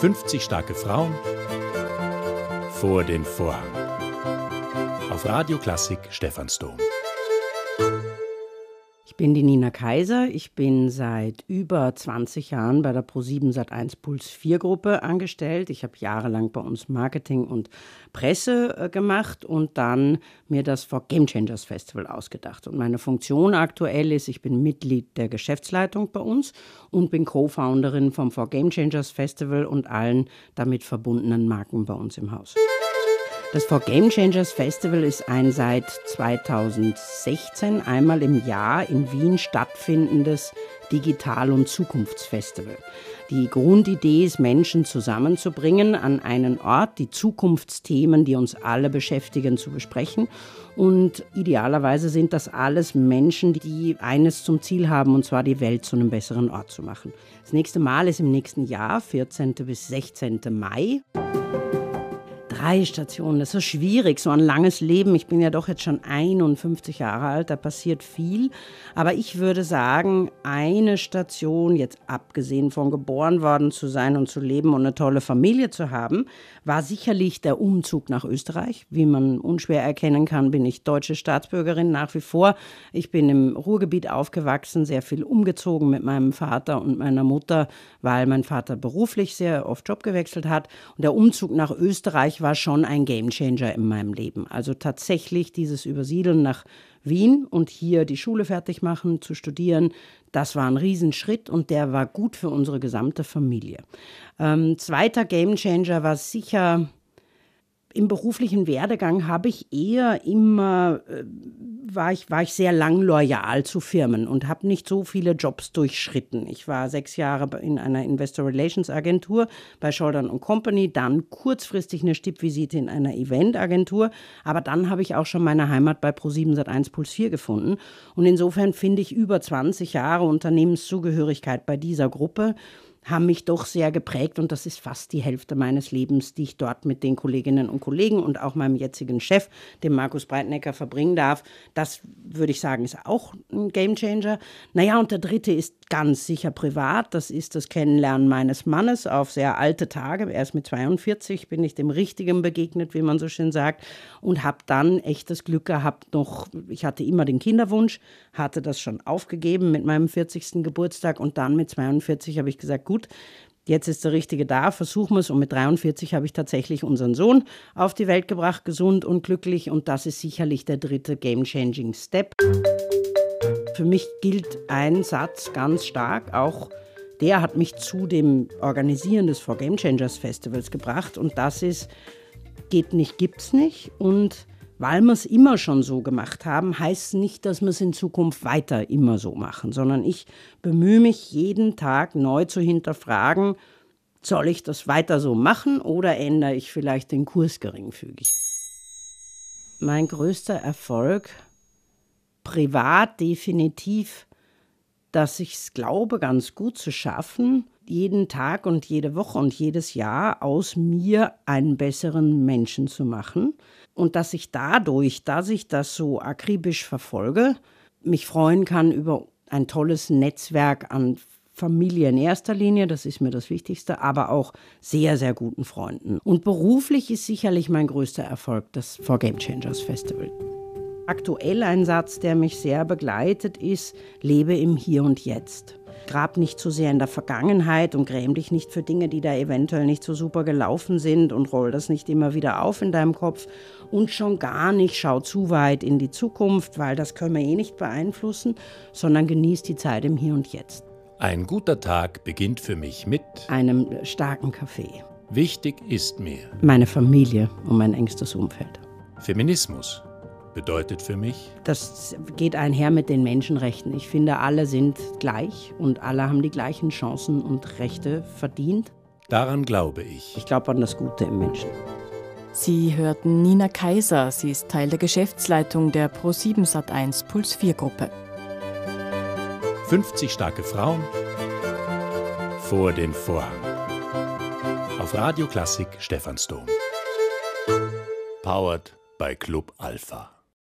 »50 starke Frauen vor den Vorhang«. Auf Radio Klassik Stephansdom. Ich bin die Nina Kaiser. Ich bin seit über 20 Jahren bei der Pro7 Sat1 Puls 4 Gruppe angestellt. Ich habe jahrelang bei uns Marketing und Presse äh, gemacht und dann mir das For Game Changers Festival ausgedacht. Und meine Funktion aktuell ist, ich bin Mitglied der Geschäftsleitung bei uns und bin Co-Founderin vom For Game Changers Festival und allen damit verbundenen Marken bei uns im Haus. Das For Game Changers Festival ist ein seit 2016 einmal im Jahr in Wien stattfindendes Digital- und Zukunftsfestival. Die Grundidee ist, Menschen zusammenzubringen an einen Ort, die Zukunftsthemen, die uns alle beschäftigen, zu besprechen. Und idealerweise sind das alles Menschen, die eines zum Ziel haben, und zwar die Welt zu einem besseren Ort zu machen. Das nächste Mal ist im nächsten Jahr, 14. bis 16. Mai. Drei Stationen, das ist schwierig, so ein langes Leben. Ich bin ja doch jetzt schon 51 Jahre alt, da passiert viel. Aber ich würde sagen, eine Station, jetzt abgesehen von geboren worden zu sein und zu leben und eine tolle Familie zu haben, war sicherlich der Umzug nach Österreich. Wie man unschwer erkennen kann, bin ich deutsche Staatsbürgerin nach wie vor. Ich bin im Ruhrgebiet aufgewachsen, sehr viel umgezogen mit meinem Vater und meiner Mutter, weil mein Vater beruflich sehr oft Job gewechselt hat. Und der Umzug nach Österreich war war schon ein Gamechanger in meinem Leben. Also tatsächlich dieses Übersiedeln nach Wien und hier die Schule fertig machen, zu studieren, das war ein Riesenschritt und der war gut für unsere gesamte Familie. Ähm, zweiter Gamechanger war sicher im beruflichen Werdegang habe ich eher immer, äh, war, ich, war ich sehr lang loyal zu Firmen und habe nicht so viele Jobs durchschritten. Ich war sechs Jahre in einer Investor Relations Agentur bei Scholdern Company, dann kurzfristig eine Stippvisite in einer Eventagentur, aber dann habe ich auch schon meine Heimat bei Pro7 Sat1 Puls 4 gefunden. Und insofern finde ich über 20 Jahre Unternehmenszugehörigkeit bei dieser Gruppe haben mich doch sehr geprägt und das ist fast die Hälfte meines Lebens, die ich dort mit den Kolleginnen und Kollegen und auch meinem jetzigen Chef, dem Markus Breitnecker, verbringen darf. Das würde ich sagen, ist auch ein Gamechanger. Naja, und der dritte ist ganz sicher privat. Das ist das Kennenlernen meines Mannes auf sehr alte Tage. Erst mit 42 bin ich dem Richtigen begegnet, wie man so schön sagt, und habe dann echtes Glück gehabt. Noch, ich hatte immer den Kinderwunsch, hatte das schon aufgegeben mit meinem 40. Geburtstag und dann mit 42 habe ich gesagt, gut, jetzt ist der Richtige da, versuchen wir es. Und mit 43 habe ich tatsächlich unseren Sohn auf die Welt gebracht, gesund und glücklich. Und das ist sicherlich der dritte Game-Changing Step. Für mich gilt ein Satz ganz stark, auch der hat mich zu dem Organisieren des For Game Changers Festivals gebracht. Und das ist, geht nicht, gibt's nicht. Und weil wir es immer schon so gemacht haben, heißt nicht, dass wir es in Zukunft weiter immer so machen, sondern ich bemühe mich jeden Tag neu zu hinterfragen, soll ich das weiter so machen oder ändere ich vielleicht den Kurs geringfügig? Mein größter Erfolg, privat definitiv, dass ich es glaube, ganz gut zu schaffen, jeden Tag und jede Woche und jedes Jahr aus mir einen besseren Menschen zu machen und dass ich dadurch, dass ich das so akribisch verfolge, mich freuen kann über ein tolles Netzwerk an Familie in erster Linie, das ist mir das Wichtigste, aber auch sehr, sehr guten Freunden. Und beruflich ist sicherlich mein größter Erfolg das For Game Changers Festival. Aktuell ein Satz, der mich sehr begleitet, ist, lebe im Hier und Jetzt. Grab nicht zu sehr in der Vergangenheit und gräm dich nicht für Dinge, die da eventuell nicht so super gelaufen sind und roll das nicht immer wieder auf in deinem Kopf und schon gar nicht schau zu weit in die Zukunft, weil das können wir eh nicht beeinflussen, sondern genieß die Zeit im Hier und Jetzt. Ein guter Tag beginnt für mich mit einem starken Kaffee. Wichtig ist mir meine Familie und mein engstes Umfeld. Feminismus bedeutet für mich? Das geht einher mit den Menschenrechten. Ich finde, alle sind gleich und alle haben die gleichen Chancen und Rechte verdient. Daran glaube ich. Ich glaube an das Gute im Menschen. Sie hörten Nina Kaiser. Sie ist Teil der Geschäftsleitung der Pro7 Sat1 Puls 4 Gruppe. 50 starke Frauen vor den Vorhang. Auf Radio Klassik Stephansdom. Powered bei Club Alpha.